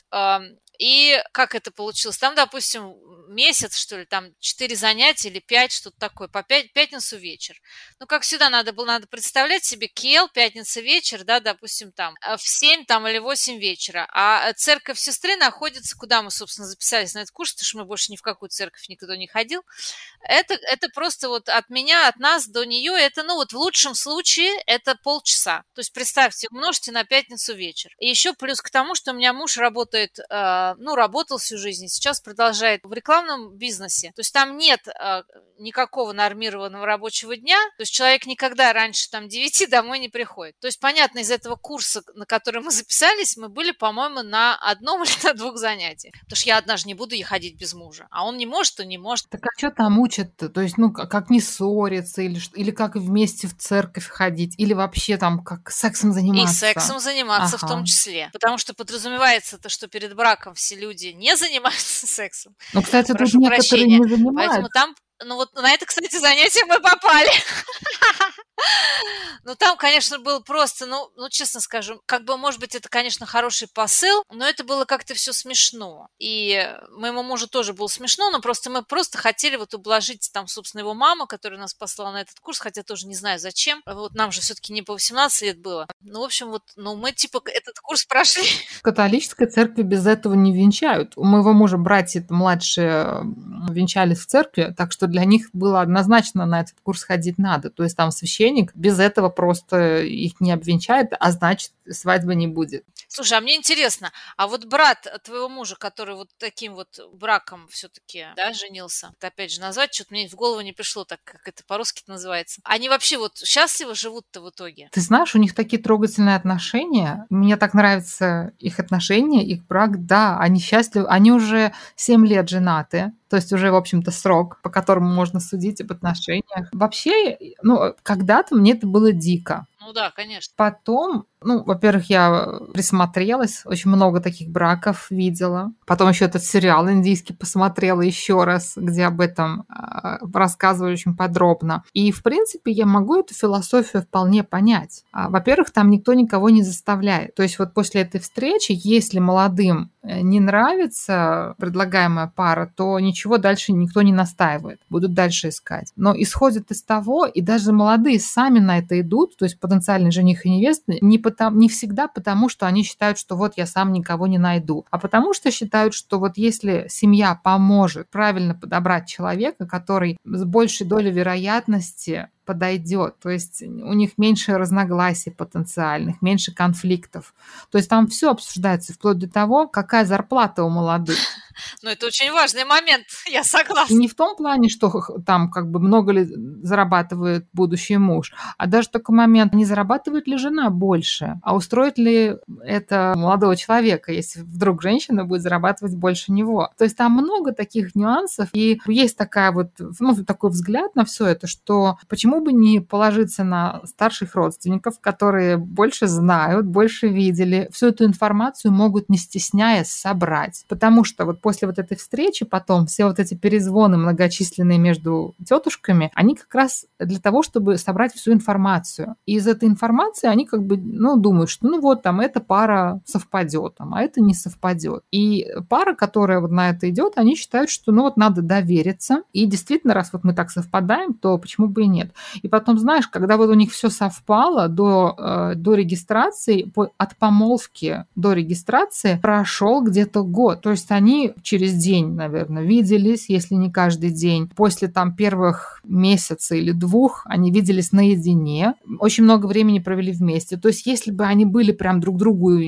И как это получилось? Там, допустим, месяц, что ли, там 4 занятия или 5, что-то такое, по 5, пятницу вечер. Ну, как всегда, надо было, надо представлять себе Кел, пятница вечер, да, допустим, там, э, в 7 там, или 8 вечера. А церковь сестры находится, куда мы, собственно, записались на этот курс, потому что мы больше ни в какую церковь никто не ходил. Это, это просто вот от меня, от нас до нее, это, ну, вот в лучшем случае это полчаса. То есть, представьте, умножьте на пятницу вечер. И еще плюс к тому, что у меня муж работает, э, ну, работал всю жизнь, сейчас продолжает в рекламном бизнесе. То есть там нет э, никакого нормированного рабочего дня. То есть человек никогда раньше там 9 домой не приходит. То есть, понятно, из этого курса, на который мы записались, мы были, по-моему, на одном или на двух занятиях. Потому что я одна же не буду ходить без мужа. А он не может, то не может. Так а что там учат-то? То есть, ну, как не ссориться, или, или как вместе в церковь ходить, или вообще там как сексом заниматься? И сексом заниматься ага. в том числе. Потому что подразумевается то, что перед браком все люди не занимаются сексом. Ну, кстати, Прошу тут некоторые прощения. не занимаются. Поэтому там ну вот на это, кстати, занятие мы попали. Ну, там, конечно, был просто, ну, ну, честно скажу, как бы, может быть, это, конечно, хороший посыл, но это было как-то все смешно. И моему мужу тоже было смешно, но просто мы просто хотели вот ублажить там, собственно, его маму, которая нас послала на этот курс, хотя тоже не знаю зачем. Вот нам же все-таки не по 18 лет было. Ну, в общем, вот, ну, мы типа этот курс прошли. В католической церкви без этого не венчают. У моего мужа братья младшие венчались в церкви, так что для них было однозначно на этот курс ходить надо. То есть там священник без этого просто их не обвенчает, а значит свадьбы не будет. Слушай, а мне интересно, а вот брат твоего мужа, который вот таким вот браком все-таки, да, женился, это опять же назвать, что-то мне в голову не пришло, так как это по-русски называется. Они вообще вот счастливо живут-то в итоге? Ты знаешь, у них такие трогательные отношения. Мне так нравятся их отношения, их брак. Да, они счастливы. Они уже 7 лет женаты. То есть уже, в общем-то, срок, по которому можно судить об отношениях. Вообще, ну, когда-то мне это было дико. Ну да, конечно. Потом, ну, во-первых, я присмотрелась, очень много таких браков видела. Потом еще этот сериал индийский посмотрела еще раз, где об этом э, рассказывали очень подробно. И, в принципе, я могу эту философию вполне понять. А, во-первых, там никто никого не заставляет. То есть вот после этой встречи, если молодым не нравится предлагаемая пара, то ничего дальше никто не настаивает. Будут дальше искать. Но исходит из того, и даже молодые сами на это идут, то есть потенциальный жених и невеста, не, потому, не всегда потому, что они считают, что вот я сам никого не найду, а потому что считают, что вот если семья поможет правильно подобрать человека, который с большей долей вероятности подойдет. То есть у них меньше разногласий потенциальных, меньше конфликтов. То есть там все обсуждается, вплоть до того, какая зарплата у молодых. Ну, это очень важный момент, я согласна. Не в том плане, что там как бы много ли зарабатывает будущий муж, а даже такой момент, не зарабатывает ли жена больше, а устроит ли это молодого человека, если вдруг женщина будет зарабатывать больше него. То есть там много таких нюансов, и есть такая вот, ну, такой взгляд на все это, что почему бы не положиться на старших родственников, которые больше знают, больше видели, всю эту информацию могут, не стесняясь, собрать. Потому что вот после вот этой встречи потом все вот эти перезвоны многочисленные между тетушками, они как раз для того, чтобы собрать всю информацию. И из этой информации они как бы, ну, думают, что ну вот там эта пара совпадет, а это не совпадет. И пара, которая вот на это идет, они считают, что ну вот надо довериться. И действительно, раз вот мы так совпадаем, то почему бы и нет. И потом, знаешь, когда вот у них все совпало до, э, до регистрации, по, от помолвки до регистрации прошел где-то год. То есть они через день, наверное, виделись, если не каждый день. После там первых месяца или двух они виделись наедине, очень много времени провели вместе. То есть если бы они были прям друг другу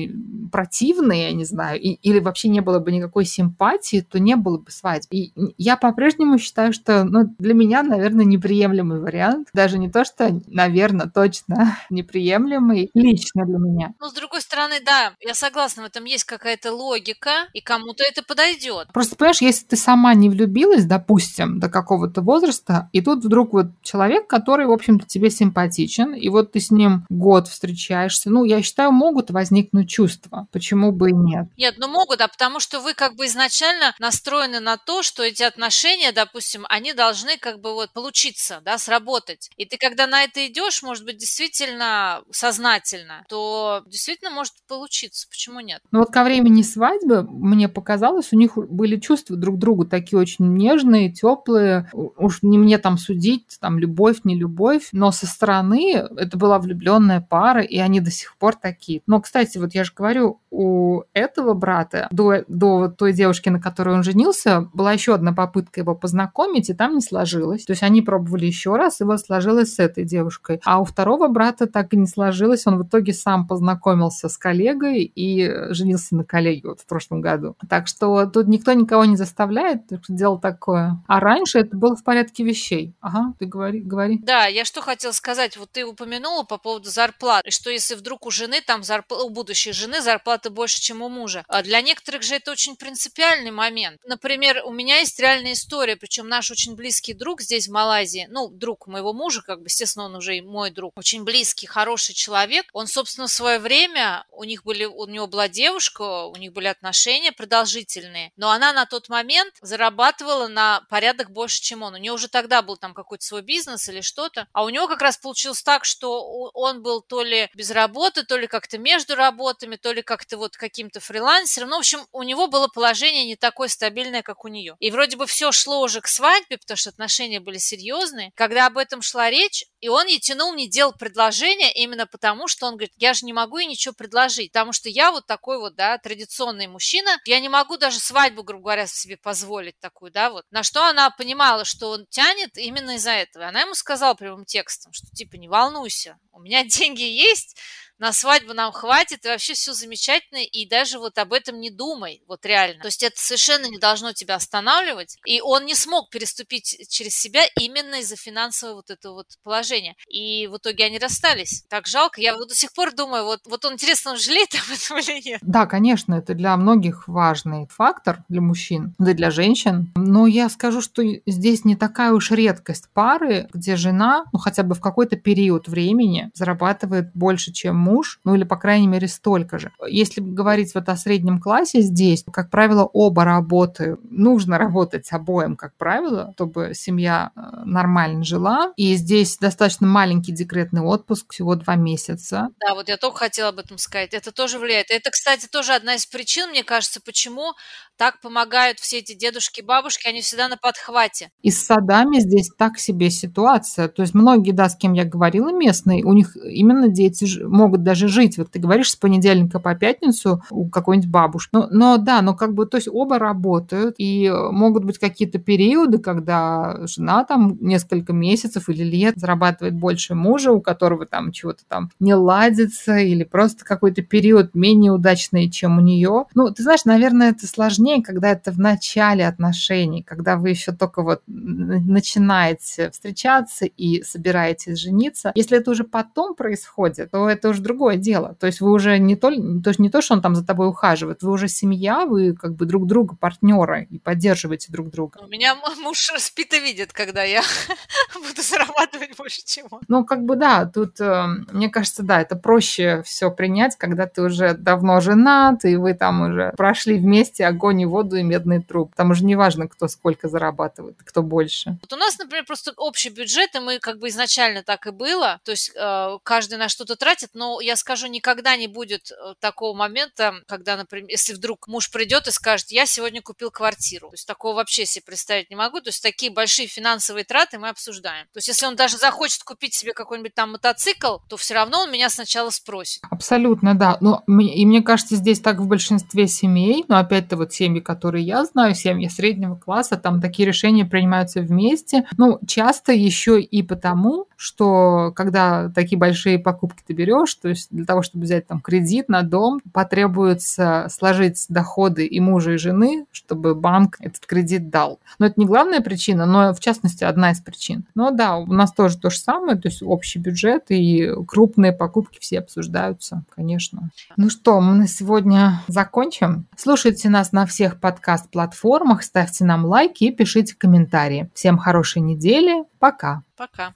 противные, я не знаю, и, или вообще не было бы никакой симпатии, то не было бы свадьбы. И я по-прежнему считаю, что ну, для меня, наверное, неприемлемый вариант. Даже не то, что, наверное, точно неприемлемый лично для меня. Ну, с другой стороны, да, я согласна, в этом есть какая-то логика, и кому-то это подойдет подойдет. Просто, понимаешь, если ты сама не влюбилась, допустим, до какого-то возраста, и тут вдруг вот человек, который, в общем-то, тебе симпатичен, и вот ты с ним год встречаешься, ну, я считаю, могут возникнуть чувства. Почему бы и нет? Нет, ну могут, а потому что вы как бы изначально настроены на то, что эти отношения, допустим, они должны как бы вот получиться, да, сработать. И ты когда на это идешь, может быть, действительно сознательно, то действительно может получиться. Почему нет? Ну вот ко времени свадьбы мне показалось, у них были чувства друг к другу такие очень нежные, теплые. Уж не мне там судить, там любовь, не любовь, но со стороны это была влюбленная пара, и они до сих пор такие. Но, кстати, вот я же говорю, у этого брата до, до той девушки, на которой он женился, была еще одна попытка его познакомить, и там не сложилось. То есть они пробовали еще раз, и вот сложилось с этой девушкой. А у второго брата так и не сложилось. Он в итоге сам познакомился с коллегой и женился на коллеге вот в прошлом году. Так что тут никто никого не заставляет, дело такое. А раньше это было в порядке вещей. Ага, ты говори, говори. Да, я что хотела сказать, вот ты упомянула по поводу зарплат, что если вдруг у жены там зарплата, у будущей жены зарплата больше, чем у мужа. А для некоторых же это очень принципиальный момент. Например, у меня есть реальная история, причем наш очень близкий друг здесь, в Малайзии, ну, друг моего мужа, как бы, естественно, он уже и мой друг, очень близкий, хороший человек. Он, собственно, в свое время, у них были, у него была девушка, у них были отношения продолжительные, стороны. Но она на тот момент зарабатывала на порядок больше, чем он. У нее уже тогда был там какой-то свой бизнес или что-то. А у него как раз получилось так, что он был то ли без работы, то ли как-то между работами, то ли как-то вот каким-то фрилансером. Ну, в общем, у него было положение не такое стабильное, как у нее. И вроде бы все шло уже к свадьбе, потому что отношения были серьезные. Когда об этом шла речь, и он ей тянул, не делал предложение именно потому, что он говорит, я же не могу ей ничего предложить, потому что я вот такой вот, да, традиционный мужчина, я не могу даже свадьбу, грубо говоря, себе позволить такую, да, вот. На что она понимала, что он тянет именно из-за этого. Она ему сказала прямым текстом, что типа не волнуйся, у меня деньги есть, на свадьбу нам хватит, и вообще все замечательно, и даже вот об этом не думай, вот реально. То есть это совершенно не должно тебя останавливать, и он не смог переступить через себя именно из-за финансового вот этого вот положения. И в итоге они расстались. Так жалко, я вот до сих пор думаю, вот, вот он, интересно, он жалеет об этом или нет? Да, конечно, это для многих важный фактор, для мужчин, да и для женщин. Но я скажу, что здесь не такая уж редкость пары, где жена, ну хотя бы в какой-то период времени зарабатывает больше, чем муж, ну или, по крайней мере, столько же. Если говорить вот о среднем классе здесь, как правило, оба работают. Нужно работать обоим, как правило, чтобы семья э, нормально жила. И здесь достаточно маленький декретный отпуск, всего два месяца. Да, вот я только хотела об этом сказать. Это тоже влияет. Это, кстати, тоже одна из причин, мне кажется, почему так помогают все эти дедушки, бабушки, они всегда на подхвате. И с садами здесь так себе ситуация. То есть многие, да, с кем я говорила, местные, у них именно дети могут даже жить. Вот ты говоришь с понедельника по пятницу у какой-нибудь бабушки. Но, но да, но как бы, то есть оба работают, и могут быть какие-то периоды, когда жена там несколько месяцев или лет зарабатывает больше мужа, у которого там чего-то там не ладится, или просто какой-то период менее удачный, чем у нее. Ну, ты знаешь, наверное, это сложнее сложнее, когда это в начале отношений, когда вы еще только вот начинаете встречаться и собираетесь жениться. Если это уже потом происходит, то это уже другое дело. То есть вы уже не то, то, не то, что он там за тобой ухаживает, вы уже семья, вы как бы друг друга партнеры и поддерживаете друг друга. У меня муж спит и видит, когда я буду зарабатывать больше, чем он. Ну, как бы да, тут, э, мне кажется, да, это проще все принять, когда ты уже давно женат, и вы там уже прошли вместе огонь и воду и медный труп. Там уже не важно, кто сколько зарабатывает, кто больше. Вот у нас, например, просто общий бюджет, и мы как бы изначально так и было. То есть э, каждый на что-то тратит, но я скажу, никогда не будет э, такого момента, когда, например, если вдруг муж придет и скажет, я сегодня купил квартиру. То есть такого вообще себе представить не могу. То есть такие большие финансовые траты мы обсуждаем. То есть если он даже захочет купить себе какой-нибудь там мотоцикл, то все равно он меня сначала спросит. Абсолютно, да. Но, и мне кажется, здесь так в большинстве семей, но опять-то вот семьи, которые я знаю, семьи среднего класса, там такие решения принимаются вместе. Ну, часто еще и потому, что когда такие большие покупки ты берешь, то есть для того, чтобы взять там кредит на дом, потребуется сложить доходы и мужа, и жены, чтобы банк этот кредит дал. Но это не главная причина, но в частности одна из причин. Но да, у нас тоже то же самое, то есть общий бюджет и крупные покупки все обсуждаются, конечно. Ну что, мы на сегодня закончим. Слушайте нас на всех подкаст-платформах, ставьте нам лайки и пишите комментарии. Всем хорошей недели. Пока. Пока.